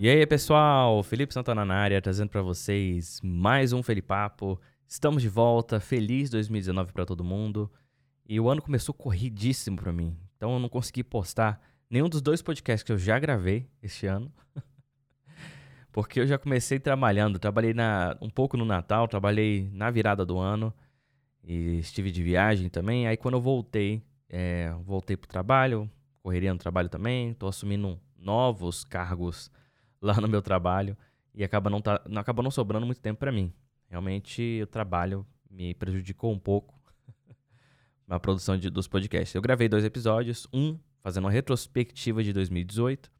E aí, pessoal, Felipe Santana na área, trazendo para vocês mais um Felipapo. Estamos de volta, feliz 2019 para todo mundo. E o ano começou corridíssimo para mim, então eu não consegui postar nenhum dos dois podcasts que eu já gravei este ano. Porque eu já comecei trabalhando, trabalhei na, um pouco no Natal, trabalhei na virada do ano e estive de viagem também. Aí quando eu voltei, é, voltei pro trabalho, correria no trabalho também, estou assumindo novos cargos lá no meu trabalho e acaba não, tá, não, acaba não sobrando muito tempo para mim. Realmente o trabalho me prejudicou um pouco na produção de, dos podcasts. Eu gravei dois episódios, um fazendo uma retrospectiva de 2018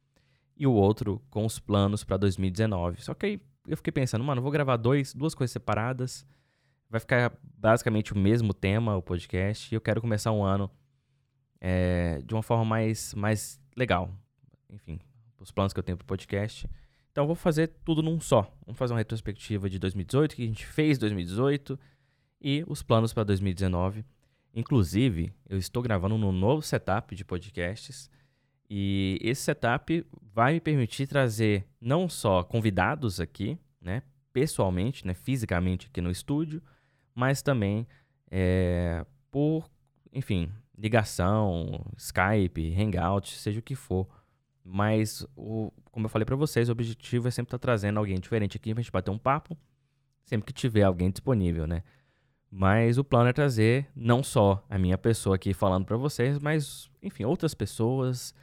e o outro com os planos para 2019. Só que aí eu fiquei pensando, mano, vou gravar dois, duas coisas separadas. Vai ficar basicamente o mesmo tema, o podcast, e eu quero começar um ano é, de uma forma mais, mais legal. Enfim, os planos que eu tenho pro podcast. Então vou fazer tudo num só. Vamos fazer uma retrospectiva de 2018, que a gente fez em 2018 e os planos para 2019. Inclusive, eu estou gravando um novo setup de podcasts e esse setup vai me permitir trazer não só convidados aqui, né, pessoalmente, né, fisicamente aqui no estúdio, mas também é, por, enfim, ligação, Skype, Hangout, seja o que for. Mas, o, como eu falei para vocês, o objetivo é sempre estar tá trazendo alguém diferente aqui pra gente bater um papo, sempre que tiver alguém disponível, né? Mas o plano é trazer não só a minha pessoa aqui falando para vocês, mas, enfim, outras pessoas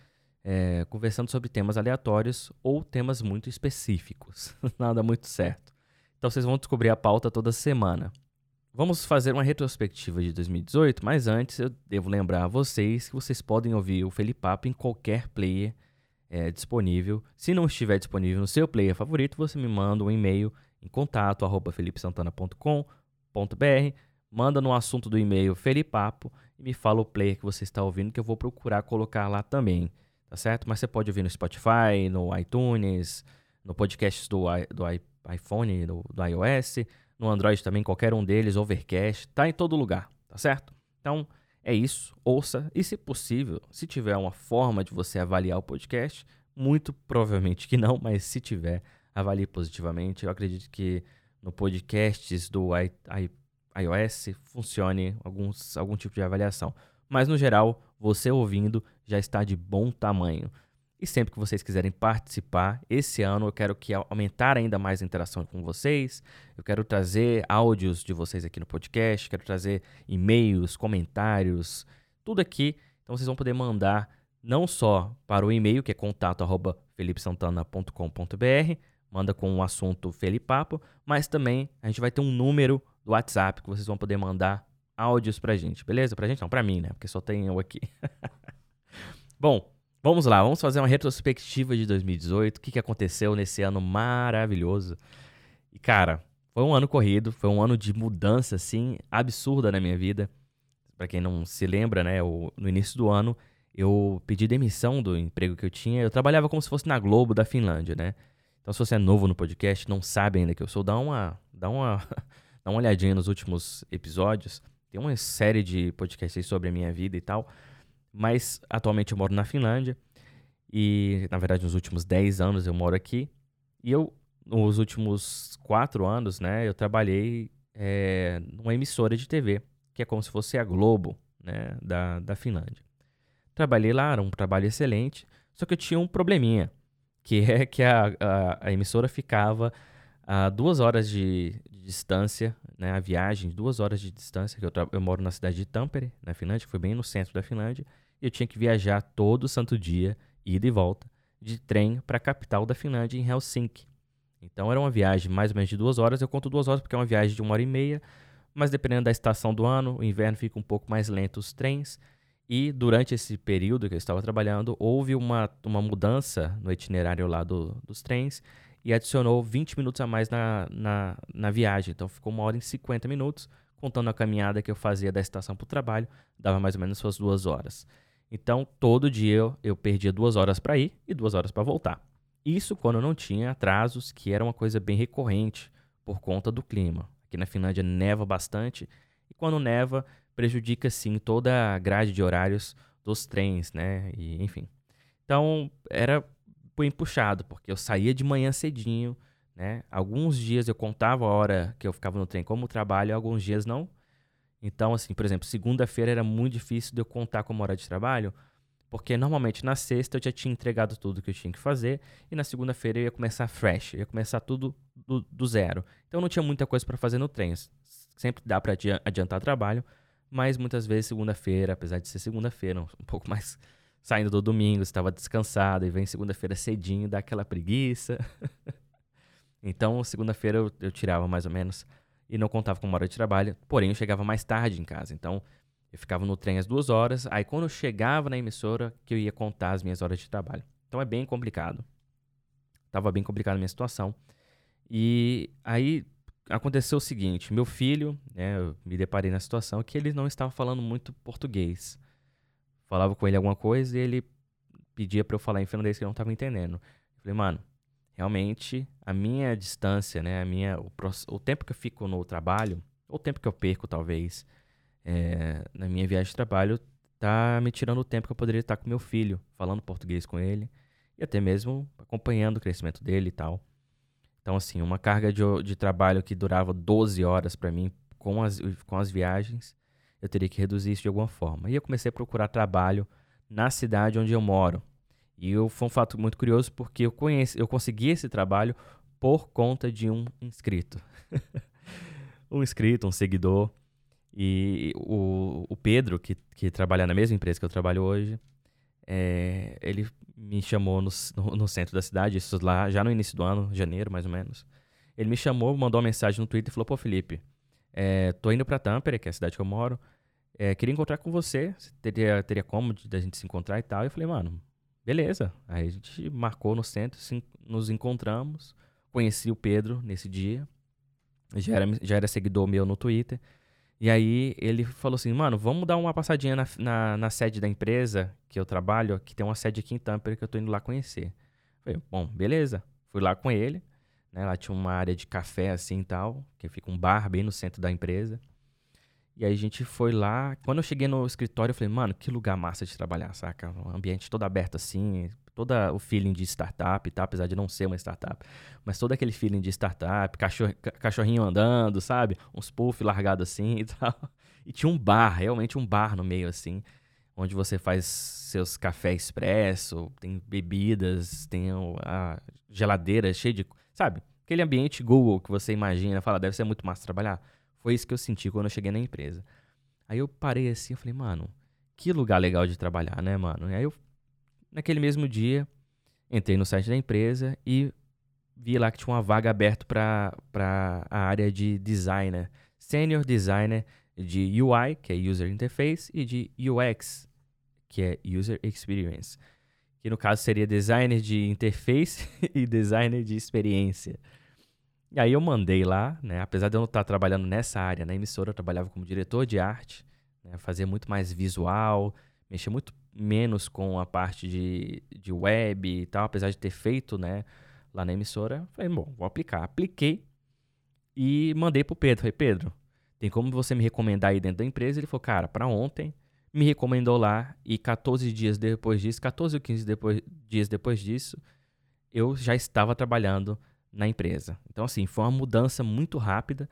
é, conversando sobre temas aleatórios ou temas muito específicos. Nada muito certo. Então vocês vão descobrir a pauta toda semana. Vamos fazer uma retrospectiva de 2018, mas antes eu devo lembrar a vocês que vocês podem ouvir o Felipapo em qualquer player é, disponível. Se não estiver disponível no seu player favorito, você me manda um e-mail em contato arroba felipesantana.com.br, manda no assunto do e-mail Felipapo e me fala o player que você está ouvindo que eu vou procurar colocar lá também, tá certo? Mas você pode ouvir no Spotify, no iTunes, no podcast do, do iPhone, do, do iOS, no Android também, qualquer um deles, Overcast, tá em todo lugar, tá certo? Então, é isso, ouça e, se possível, se tiver uma forma de você avaliar o podcast, muito provavelmente que não, mas se tiver, avalie positivamente. Eu acredito que no podcasts do iOS funcione alguns, algum tipo de avaliação. Mas no geral, você ouvindo já está de bom tamanho. E sempre que vocês quiserem participar, esse ano eu quero que aumentar ainda mais a interação com vocês. Eu quero trazer áudios de vocês aqui no podcast, quero trazer e-mails, comentários, tudo aqui. Então vocês vão poder mandar não só para o e-mail que é contato@felipesantana.com.br, manda com o assunto Felipapo, mas também a gente vai ter um número do WhatsApp que vocês vão poder mandar áudios pra gente, beleza? Pra gente não, pra mim, né? Porque só tem eu aqui. Bom, Vamos lá, vamos fazer uma retrospectiva de 2018. O que, que aconteceu nesse ano maravilhoso? E, cara, foi um ano corrido, foi um ano de mudança, assim, absurda na minha vida. Para quem não se lembra, né, eu, no início do ano, eu pedi demissão do emprego que eu tinha. Eu trabalhava como se fosse na Globo da Finlândia, né? Então, se você é novo no podcast, não sabe ainda que eu sou, dá uma, dá uma, dá uma olhadinha nos últimos episódios. Tem uma série de podcasts sobre a minha vida e tal. Mas atualmente eu moro na Finlândia. E, na verdade, nos últimos 10 anos eu moro aqui. E eu, nos últimos 4 anos, né, eu trabalhei é, numa emissora de TV, que é como se fosse a Globo, né, da, da Finlândia. Trabalhei lá, era um trabalho excelente, só que eu tinha um probleminha, que é que a, a, a emissora ficava a duas horas de, de, distância, né, a viagem, duas horas de distância, que eu, eu moro na cidade de Tampere, na Finlândia, que foi bem no centro da Finlândia, eu tinha que viajar todo santo dia, ida e volta, de trem para a capital da Finlândia, em Helsinki. Então era uma viagem mais ou menos de duas horas. Eu conto duas horas porque é uma viagem de uma hora e meia, mas dependendo da estação do ano, o inverno fica um pouco mais lento os trens. E durante esse período que eu estava trabalhando, houve uma, uma mudança no itinerário lá do, dos trens e adicionou 20 minutos a mais na, na, na viagem. Então ficou uma hora e 50 minutos, contando a caminhada que eu fazia da estação para o trabalho, dava mais ou menos suas duas horas. Então, todo dia eu, eu perdia duas horas para ir e duas horas para voltar. Isso quando não tinha atrasos, que era uma coisa bem recorrente, por conta do clima. Aqui na Finlândia neva bastante e quando neva prejudica sim toda a grade de horários dos trens, né? E, enfim. Então era bem puxado, porque eu saía de manhã cedinho, né? Alguns dias eu contava a hora que eu ficava no trem como trabalho, alguns dias não. Então, assim, por exemplo, segunda-feira era muito difícil de eu contar como hora de trabalho, porque normalmente na sexta eu já tinha entregado tudo que eu tinha que fazer e na segunda-feira eu ia começar fresh, ia começar tudo do, do zero. Então não tinha muita coisa para fazer no trem. Sempre dá para adiantar trabalho, mas muitas vezes segunda-feira, apesar de ser segunda-feira, um pouco mais saindo do domingo, estava descansado e vem segunda-feira cedinho, dá aquela preguiça. então, segunda-feira eu, eu, tirava mais ou menos e não contava com uma hora de trabalho, porém eu chegava mais tarde em casa. Então, eu ficava no trem às duas horas, aí quando eu chegava na emissora, que eu ia contar as minhas horas de trabalho. Então é bem complicado. Tava bem complicada a minha situação. E aí aconteceu o seguinte: meu filho, né, eu me deparei na situação que ele não estava falando muito português. Falava com ele alguma coisa e ele pedia para eu falar em finlandês que eu não estava entendendo. Eu falei, mano, realmente a minha distância, né, a minha, o, o tempo que eu fico no trabalho, ou o tempo que eu perco talvez é, na minha viagem de trabalho, tá me tirando o tempo que eu poderia estar com meu filho, falando português com ele e até mesmo acompanhando o crescimento dele e tal. Então, assim, uma carga de, de trabalho que durava 12 horas para mim com as, com as viagens, eu teria que reduzir isso de alguma forma. E eu comecei a procurar trabalho na cidade onde eu moro. E eu, foi um fato muito curioso porque eu, conheci, eu consegui esse trabalho por conta de um inscrito. um inscrito, um seguidor. E o, o Pedro, que, que trabalha na mesma empresa que eu trabalho hoje, é, ele me chamou no, no, no, centro da cidade, isso lá já no início do ano, janeiro mais ou menos. Ele me chamou, mandou uma mensagem no Twitter e falou: Pô, Felipe, é, tô indo pra Tampere, que é a cidade que eu moro. É, queria encontrar com você. Teria, teria como da gente se encontrar e tal. E eu falei, mano, beleza. Aí a gente marcou no centro, se, nos encontramos. Conheci o Pedro nesse dia. Já era, já era seguidor meu no Twitter. E aí ele falou assim, mano, vamos dar uma passadinha na, na, na, sede da empresa que eu trabalho, que tem uma sede aqui em Tampere que eu tô indo lá conhecer. Falei, bom, beleza. Fui lá com ele, né? Lá tinha uma área de café assim e tal, que fica um bar bem no centro da empresa. E aí a gente foi lá. Quando eu cheguei no escritório, eu falei, mano, que lugar massa de trabalhar, saca? Um ambiente todo aberto assim, todo o feeling de startup, tá? Apesar de não ser uma startup. Mas todo aquele feeling de startup, cachorro, cachorrinho andando, sabe? Uns puff largados assim e tal. E tinha um bar, realmente um bar no meio, assim, onde você faz seus café expresso, tem bebidas, tem a geladeira cheia de. Sabe? Aquele ambiente Google que você imagina, fala, deve ser muito massa trabalhar. Foi isso que eu senti quando eu cheguei na empresa. Aí eu parei assim, eu falei, mano, que lugar legal de trabalhar, né, mano? E aí eu Naquele mesmo dia, entrei no site da empresa e vi lá que tinha uma vaga aberta para a área de designer, senior designer de UI, que é User Interface, e de UX, que é User Experience, que no caso seria designer de interface e designer de experiência. E aí eu mandei lá, né, apesar de eu não estar trabalhando nessa área na emissora, eu trabalhava como diretor de arte, né, fazia muito mais visual, mexia muito menos com a parte de, de web e tal, apesar de ter feito, né, lá na emissora. Falei, bom, vou aplicar. Apliquei e mandei pro Pedro. Falei, Pedro, tem como você me recomendar aí dentro da empresa? Ele falou, cara, para ontem, me recomendou lá e 14 dias depois disso, 14 ou 15 depois, dias depois disso, eu já estava trabalhando na empresa. Então, assim, foi uma mudança muito rápida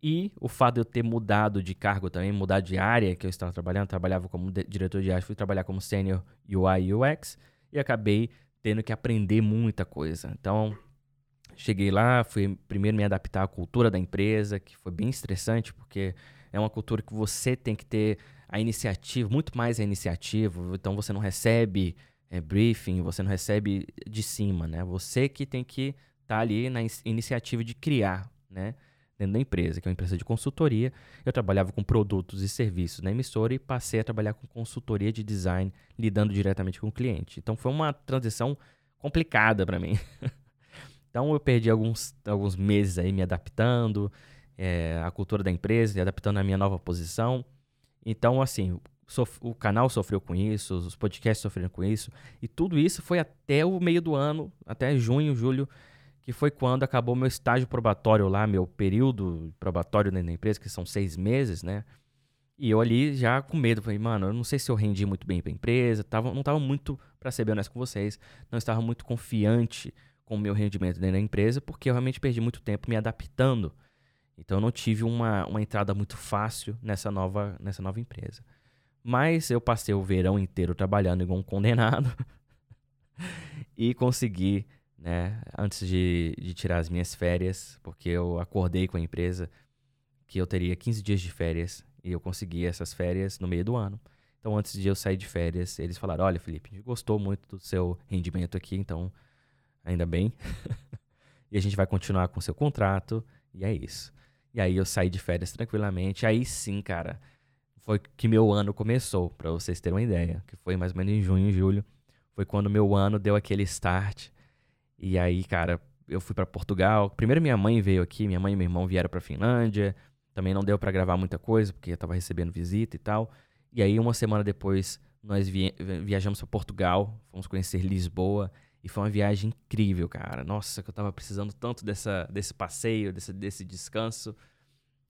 e o fato de eu ter mudado de cargo também, mudado de área que eu estava trabalhando, trabalhava como diretor de arte, fui trabalhar como senior UI UX e acabei tendo que aprender muita coisa. Então, cheguei lá, fui primeiro me adaptar à cultura da empresa, que foi bem estressante, porque é uma cultura que você tem que ter a iniciativa, muito mais a iniciativa, então você não recebe é, briefing, você não recebe de cima, né? Você que tem que estar tá ali na iniciativa de criar, né? dentro da empresa, que é uma empresa de consultoria. Eu trabalhava com produtos e serviços na emissora e passei a trabalhar com consultoria de design, lidando diretamente com o cliente. Então foi uma transição complicada para mim. então eu perdi alguns, alguns meses aí me adaptando é, à cultura da empresa, e adaptando à minha nova posição. Então, assim, o canal sofreu com isso, os podcasts sofreram com isso, e tudo isso foi até o meio do ano, até junho, julho que foi quando acabou meu estágio probatório lá, meu período probatório da empresa, que são seis meses, né? E eu ali já com medo, falei, mano, eu não sei se eu rendi muito bem pra empresa, tava, não estava muito, para ser bem honesto com vocês, não estava muito confiante com o meu rendimento dentro da empresa, porque eu realmente perdi muito tempo me adaptando. Então eu não tive uma, uma entrada muito fácil nessa nova, nessa nova empresa. Mas eu passei o verão inteiro trabalhando igual um condenado e consegui, né, antes de, de tirar as minhas férias, porque eu acordei com a empresa que eu teria 15 dias de férias e eu consegui essas férias no meio do ano. Então, antes de eu sair de férias, eles falaram: Olha, Felipe, a gente gostou muito do seu rendimento aqui, então, ainda bem. e a gente vai continuar com o seu contrato, e é isso. E aí eu saí de férias tranquilamente. Aí sim, cara, foi que meu ano começou, para vocês terem uma ideia. Que foi mais ou menos em junho, julho. Foi quando meu ano deu aquele start. E aí, cara, eu fui para Portugal. Primeiro minha mãe veio aqui, minha mãe e meu irmão vieram para Finlândia. Também não deu para gravar muita coisa, porque eu tava recebendo visita e tal. E aí, uma semana depois, nós vi viajamos para Portugal, fomos conhecer Lisboa. E foi uma viagem incrível, cara. Nossa, que eu tava precisando tanto dessa, desse passeio, desse, desse descanso.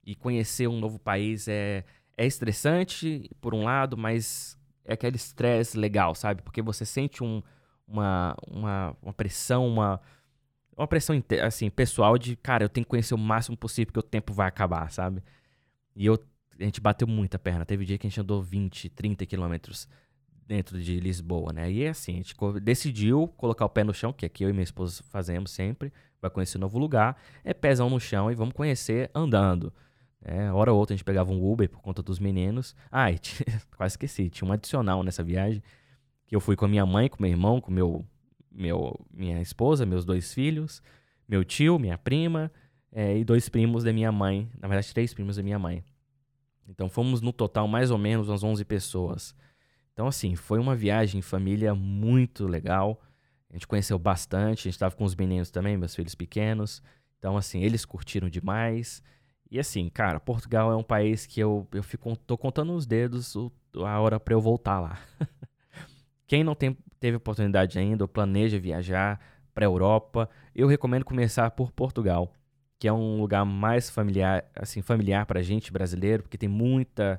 E conhecer um novo país é, é estressante, por um lado, mas é aquele estresse legal, sabe? Porque você sente um, uma, uma, uma pressão, uma, uma pressão assim, pessoal de, cara, eu tenho que conhecer o máximo possível porque o tempo vai acabar, sabe? E eu, a gente bateu muita perna. Teve dia que a gente andou 20, 30 quilômetros dentro de Lisboa, né? E é assim, a gente decidiu colocar o pé no chão, que aqui eu e minha esposa fazemos sempre, vai conhecer um novo lugar, é pezão no chão e vamos conhecer andando. É, hora ou outra a gente pegava um Uber por conta dos meninos. Ah, e quase esqueci, tinha um adicional nessa viagem, que eu fui com a minha mãe, com meu irmão, com meu, meu, minha esposa, meus dois filhos, meu tio, minha prima é, e dois primos da minha mãe. Na verdade, três primos da minha mãe. Então fomos no total mais ou menos umas 11 pessoas. Então, assim, foi uma viagem em família muito legal. A gente conheceu bastante, a gente estava com os meninos também, meus filhos pequenos. Então, assim, eles curtiram demais. E assim, cara, Portugal é um país que eu, eu fico, tô contando os dedos a hora para eu voltar lá. Quem não tem, teve oportunidade ainda ou planeja viajar para a Europa, eu recomendo começar por Portugal, que é um lugar mais familiar, assim, familiar para gente brasileiro, porque tem muita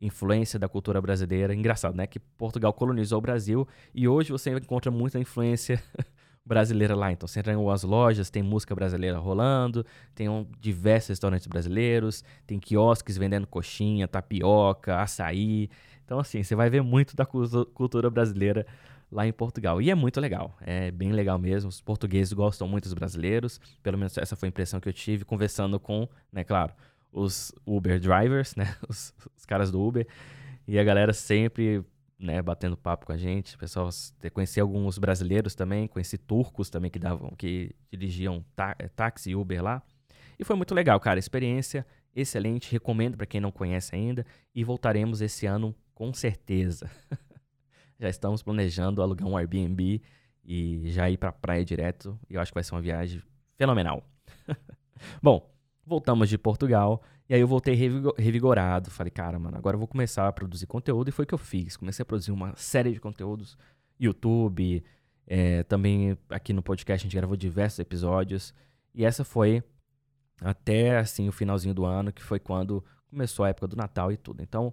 influência da cultura brasileira. Engraçado, né? Que Portugal colonizou o Brasil e hoje você encontra muita influência brasileira lá. Então, você entra em algumas lojas, tem música brasileira rolando, tem um, diversos restaurantes brasileiros, tem quiosques vendendo coxinha, tapioca, açaí. Então, assim, você vai ver muito da cultura brasileira lá em Portugal. E é muito legal, é bem legal mesmo. Os portugueses gostam muito dos brasileiros, pelo menos essa foi a impressão que eu tive conversando com, né, claro, os Uber drivers, né, os, caras do Uber. E a galera sempre né, batendo papo com a gente. Pessoal, conheci alguns brasileiros também, conheci turcos também que davam, que dirigiam é, táxi e Uber lá. E foi muito legal, cara. Experiência excelente, recomendo para quem não conhece ainda e voltaremos esse ano com certeza. já estamos planejando alugar um Airbnb e já ir para praia direto. E eu acho que vai ser uma viagem fenomenal. Bom, voltamos de Portugal e aí eu voltei revigorado. Falei, cara, mano, agora eu vou começar a produzir conteúdo. E foi o que eu fiz. Comecei a produzir uma série de conteúdos. YouTube, é, também aqui no podcast a gente gravou diversos episódios. E essa foi até assim o finalzinho do ano, que foi quando começou a época do Natal e tudo. Então,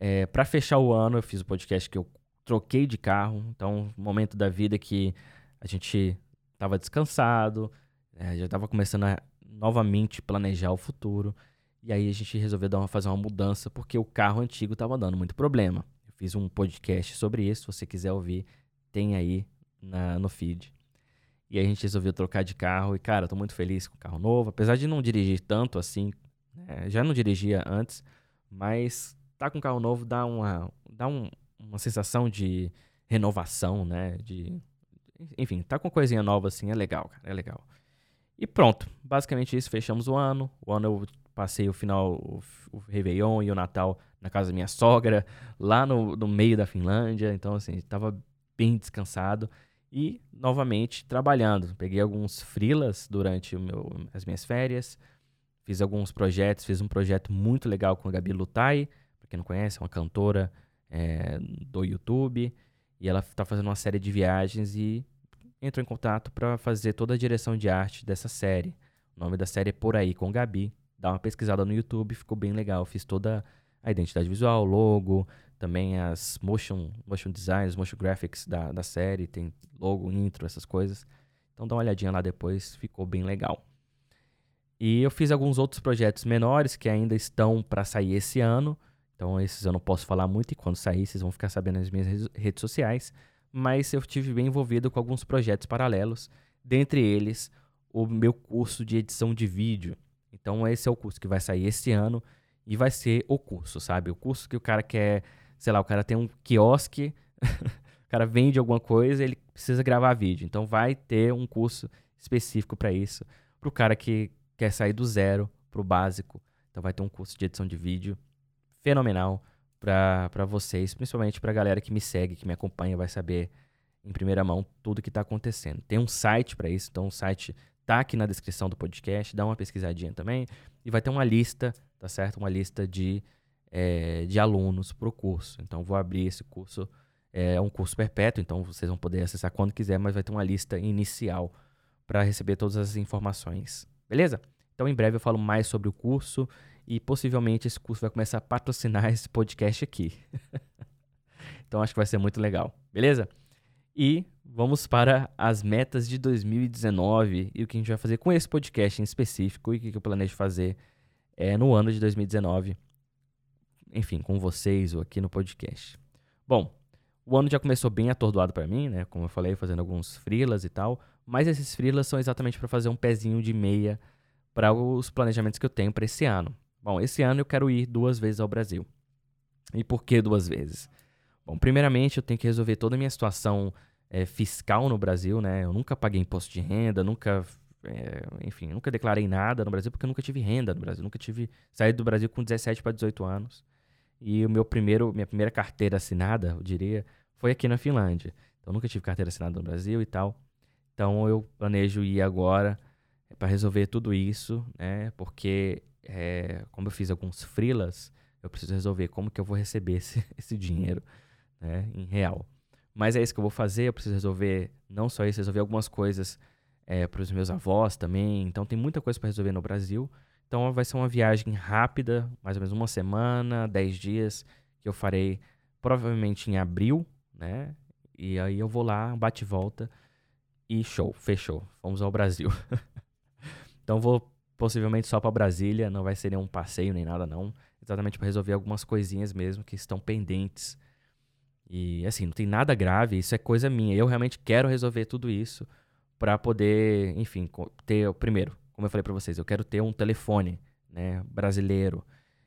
é, para fechar o ano, eu fiz o um podcast que eu troquei de carro. Então, momento da vida que a gente estava descansado, é, já estava começando a novamente planejar o futuro. E aí a gente resolveu dar uma, fazer uma mudança porque o carro antigo estava dando muito problema. Eu fiz um podcast sobre isso, se você quiser ouvir, tem aí na, no feed. E aí a gente resolveu trocar de carro e, cara, tô muito feliz com o carro novo. Apesar de não dirigir tanto assim, né, já não dirigia antes, mas tá com carro novo dá uma, dá um, uma sensação de renovação, né? De, enfim, tá com coisinha nova assim, é legal, cara, é legal. E pronto, basicamente isso, fechamos o ano. O ano eu passei o final, o, o Réveillon e o Natal na casa da minha sogra, lá no, no meio da Finlândia. Então, assim, estava bem descansado. E, novamente, trabalhando. Peguei alguns frilas durante meu, as minhas férias. Fiz alguns projetos. Fiz um projeto muito legal com a Gabi Lutai. Pra quem não conhece, é uma cantora é, do YouTube. E ela está fazendo uma série de viagens e entrou em contato para fazer toda a direção de arte dessa série. O nome da série é Por Aí com Gabi. Dá uma pesquisada no YouTube, ficou bem legal. Fiz toda a identidade visual, logo, também as motion, motion designs, motion graphics da, da série, tem logo, intro, essas coisas. Então dá uma olhadinha lá depois, ficou bem legal. E eu fiz alguns outros projetos menores que ainda estão para sair esse ano. Então esses eu não posso falar muito e quando sair vocês vão ficar sabendo nas minhas redes sociais. Mas eu tive bem envolvido com alguns projetos paralelos, dentre eles o meu curso de edição de vídeo. Então esse é o curso que vai sair esse ano e vai ser o curso, sabe? O curso que o cara quer sei lá, o cara tem um quiosque, o cara vende alguma coisa, ele precisa gravar vídeo. Então vai ter um curso específico para isso, para o cara que quer sair do zero para o básico. Então vai ter um curso de edição de vídeo fenomenal para vocês, principalmente para a galera que me segue, que me acompanha, vai saber em primeira mão tudo que está acontecendo. Tem um site para isso, então o site tá aqui na descrição do podcast, dá uma pesquisadinha também e vai ter uma lista, tá certo? Uma lista de é, de alunos para o curso. Então, vou abrir esse curso, é um curso perpétuo, então vocês vão poder acessar quando quiser, mas vai ter uma lista inicial para receber todas as informações. Beleza? Então, em breve eu falo mais sobre o curso e possivelmente esse curso vai começar a patrocinar esse podcast aqui. então, acho que vai ser muito legal. Beleza? E vamos para as metas de 2019 e o que a gente vai fazer com esse podcast em específico e o que eu planejo fazer é, no ano de 2019 enfim, com vocês ou aqui no podcast. Bom, o ano já começou bem atordoado para mim, né? Como eu falei, fazendo alguns frilas e tal, mas esses frilas são exatamente para fazer um pezinho de meia para os planejamentos que eu tenho para esse ano. Bom, esse ano eu quero ir duas vezes ao Brasil. E por que duas vezes? Bom, primeiramente eu tenho que resolver toda a minha situação é, fiscal no Brasil, né? Eu nunca paguei imposto de renda, nunca, é, enfim, nunca declarei nada no Brasil porque eu nunca tive renda no Brasil, nunca tive saído do Brasil com 17 para 18 anos. E o meu primeiro, minha primeira carteira assinada, eu diria, foi aqui na Finlândia. Então, nunca tive carteira assinada no Brasil e tal. Então, eu planejo ir agora é, para resolver tudo isso, né? Porque, é, como eu fiz alguns freelas, eu preciso resolver como que eu vou receber esse, esse dinheiro, né? Em real. Mas é isso que eu vou fazer. Eu preciso resolver, não só isso, resolver algumas coisas é, para os meus avós também. Então, tem muita coisa para resolver no Brasil. Então vai ser uma viagem rápida, mais ou menos uma semana, dez dias, que eu farei provavelmente em abril, né? E aí eu vou lá, bate volta e show, fechou. Vamos ao Brasil. então vou possivelmente só para Brasília, não vai ser nenhum passeio nem nada não, exatamente para resolver algumas coisinhas mesmo que estão pendentes. E assim, não tem nada grave, isso é coisa minha. Eu realmente quero resolver tudo isso para poder, enfim, ter primeiro como eu falei para vocês, eu quero ter um telefone, né, brasileiro.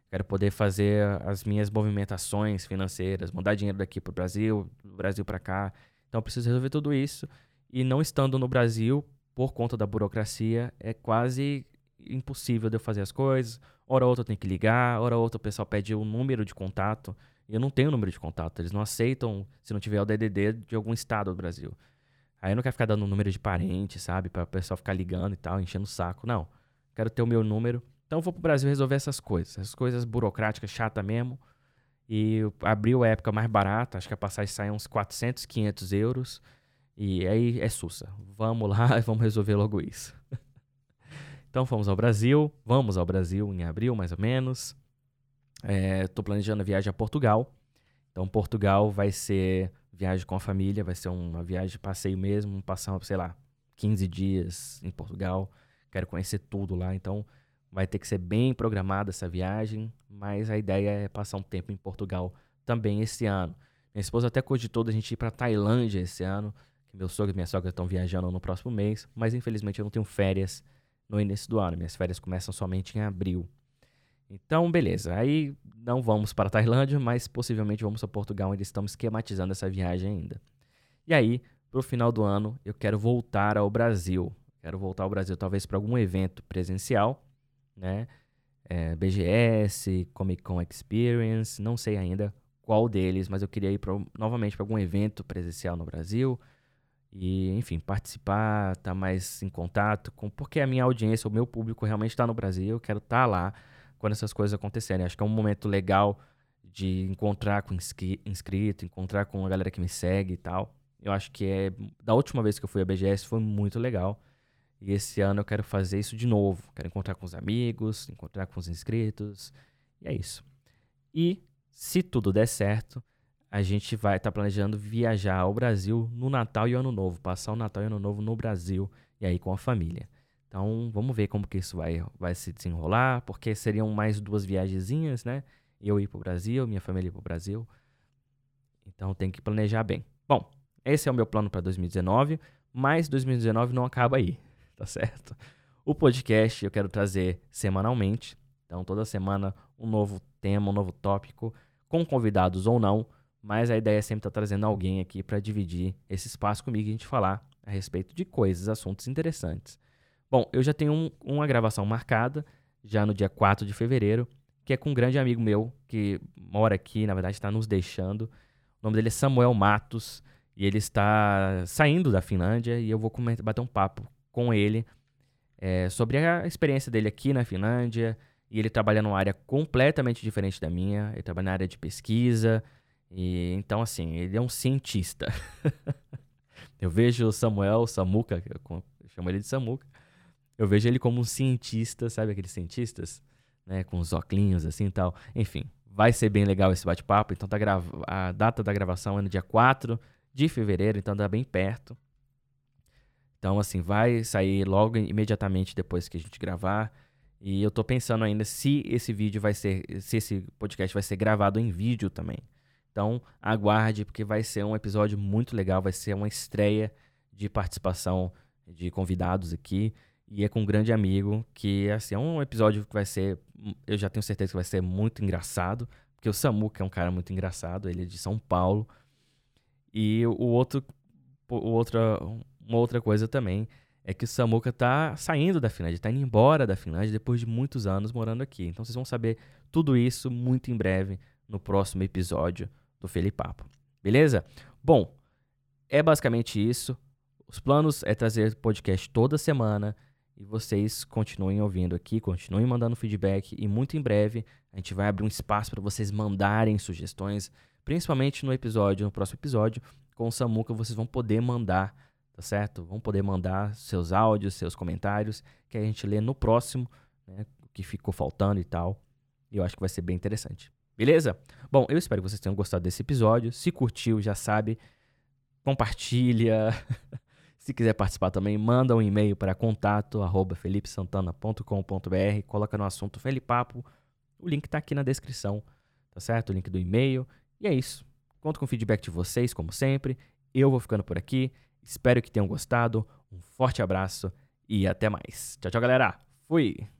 Quero poder fazer as minhas movimentações financeiras, mandar dinheiro daqui para o Brasil, do Brasil para cá. Então eu preciso resolver tudo isso. E não estando no Brasil, por conta da burocracia, é quase impossível de eu fazer as coisas. Hora ou outra eu tenho que ligar, hora ou outra o pessoal pede o um número de contato. Eu não tenho número de contato. Eles não aceitam se não tiver o DDD de algum estado do Brasil. Aí eu não quero ficar dando número de parente, sabe? Pra o pessoal ficar ligando e tal, enchendo o saco. Não. Quero ter o meu número. Então eu vou pro Brasil resolver essas coisas. Essas coisas burocráticas, chata mesmo. E abriu a época mais barata. Acho que a passagem sai uns 400, 500 euros. E aí é sussa. Vamos lá e vamos resolver logo isso. então fomos ao Brasil. Vamos ao Brasil em abril, mais ou menos. Estou é, planejando a viagem a Portugal. Então Portugal vai ser viagem com a família, vai ser uma viagem de passeio mesmo, passar, sei lá, 15 dias em Portugal. Quero conhecer tudo lá, então vai ter que ser bem programada essa viagem, mas a ideia é passar um tempo em Portugal também esse ano. Minha esposa até cogitou da gente ir para Tailândia esse ano, que meu sogro e minha sogra estão viajando no próximo mês, mas infelizmente eu não tenho férias no início do ano. Minhas férias começam somente em abril. Então, beleza. Aí não vamos para a Tailândia, mas possivelmente vamos a Portugal, onde estamos esquematizando essa viagem ainda. E aí, para o final do ano, eu quero voltar ao Brasil. Quero voltar ao Brasil, talvez para algum evento presencial, né? É, BGS, Comic Con Experience, não sei ainda qual deles, mas eu queria ir pra, novamente para algum evento presencial no Brasil e, enfim, participar, estar tá mais em contato com, porque a minha audiência, o meu público realmente está no Brasil, eu quero estar tá lá quando essas coisas acontecerem. Acho que é um momento legal de encontrar com inscrito, encontrar com a galera que me segue e tal. Eu acho que é da última vez que eu fui à BGS foi muito legal. E esse ano eu quero fazer isso de novo. Quero encontrar com os amigos, encontrar com os inscritos. E é isso. E se tudo der certo, a gente vai estar tá planejando viajar ao Brasil no Natal e Ano Novo, passar o Natal e Ano Novo no Brasil e aí com a família. Então, vamos ver como que isso vai, vai se desenrolar, porque seriam mais duas viagenzinhas, né? Eu ir para o Brasil, minha família ir para o Brasil. Então, tem que planejar bem. Bom, esse é o meu plano para 2019, mas 2019 não acaba aí, tá certo? O podcast eu quero trazer semanalmente. Então, toda semana um novo tema, um novo tópico, com convidados ou não, mas a ideia é sempre estar tá trazendo alguém aqui para dividir esse espaço comigo e a gente falar a respeito de coisas, assuntos interessantes. Bom, eu já tenho um, uma gravação marcada, já no dia 4 de fevereiro, que é com um grande amigo meu que mora aqui, na verdade está nos deixando. O nome dele é Samuel Matos e ele está saindo da Finlândia e eu vou bater um papo com ele é, sobre a experiência dele aqui na Finlândia. E ele trabalha numa área completamente diferente da minha. Ele trabalha na área de pesquisa, e, então, assim, ele é um cientista. eu vejo o Samuel, Samuca, eu chamo ele de Samuca, eu vejo ele como um cientista, sabe aqueles cientistas? Né, com os óculos assim e tal. Enfim, vai ser bem legal esse bate-papo. Então, tá grava a data da gravação é no dia 4 de fevereiro, então tá bem perto. Então, assim, vai sair logo imediatamente depois que a gente gravar. E eu tô pensando ainda se esse vídeo vai ser, se esse podcast vai ser gravado em vídeo também. Então, aguarde, porque vai ser um episódio muito legal, vai ser uma estreia de participação de convidados aqui. E é com um grande amigo, que assim, é um episódio que vai ser, eu já tenho certeza que vai ser muito engraçado, porque o Samuca é um cara muito engraçado, ele é de São Paulo. E o outro, o outra, uma outra coisa também é que o Samuca tá saindo da Finlândia, tá indo embora da Finlândia depois de muitos anos morando aqui. Então vocês vão saber tudo isso muito em breve no próximo episódio do Felipapo. Beleza? Bom, é basicamente isso. Os planos é trazer podcast toda semana e vocês continuem ouvindo aqui, continuem mandando feedback e muito em breve a gente vai abrir um espaço para vocês mandarem sugestões, principalmente no episódio, no próximo episódio com o Samuca, vocês vão poder mandar, tá certo? Vão poder mandar seus áudios, seus comentários, que a gente lê no próximo, né, o que ficou faltando e tal. E eu acho que vai ser bem interessante. Beleza? Bom, eu espero que vocês tenham gostado desse episódio. Se curtiu, já sabe, compartilha. Se quiser participar também, manda um e-mail para contato@felipesantana.com.br, coloca no assunto Felipapo. O link está aqui na descrição, tá certo? O link do e-mail. E é isso. Conto com o feedback de vocês, como sempre. Eu vou ficando por aqui. Espero que tenham gostado. Um forte abraço e até mais. Tchau, tchau, galera. Fui!